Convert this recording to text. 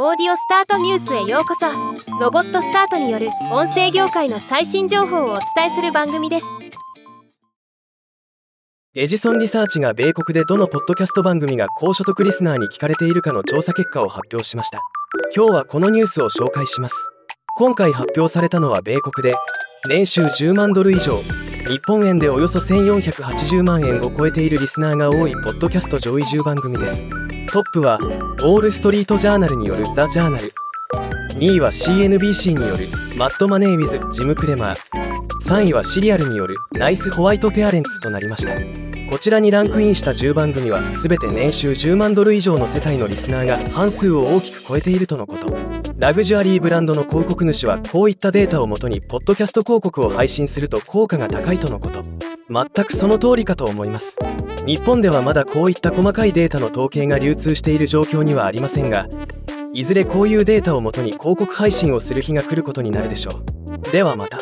オーディオスタートニュースへようこそ。ロボットスタートによる音声業界の最新情報をお伝えする番組です。エジソンリサーチが米国でどのポッドキャスト番組が高所得リスナーに聞かれているかの調査結果を発表しました。今日はこのニュースを紹介します。今回発表されたのは米国で年収10万ドル以上。日本円でおよそ1480万円を超えているリスナーが多いポッドキャスト上位10番組です。トップはウォール・ストリート・ジャーナルによるザ・ジャーナル2位は CNBC によるマット・マネー・ウィズ・ジム・クレマー3位はシリアルによるナイス・ホワイト・ペアレンツとなりました。こちらにランクインした10番組は全て年収10万ドル以上の世帯のリスナーが半数を大きく超えているとのこと。ラグジュアリーブランドの広告主はこういったデータをもとにポッドキャスト広告を配信すると効果が高いとのこと。全くその通りかと思います。日本ではまだこういった細かいデータの統計が流通している状況にはありませんがいずれこういうデータをもとに広告配信をする日が来ることになるでしょう。ではまた。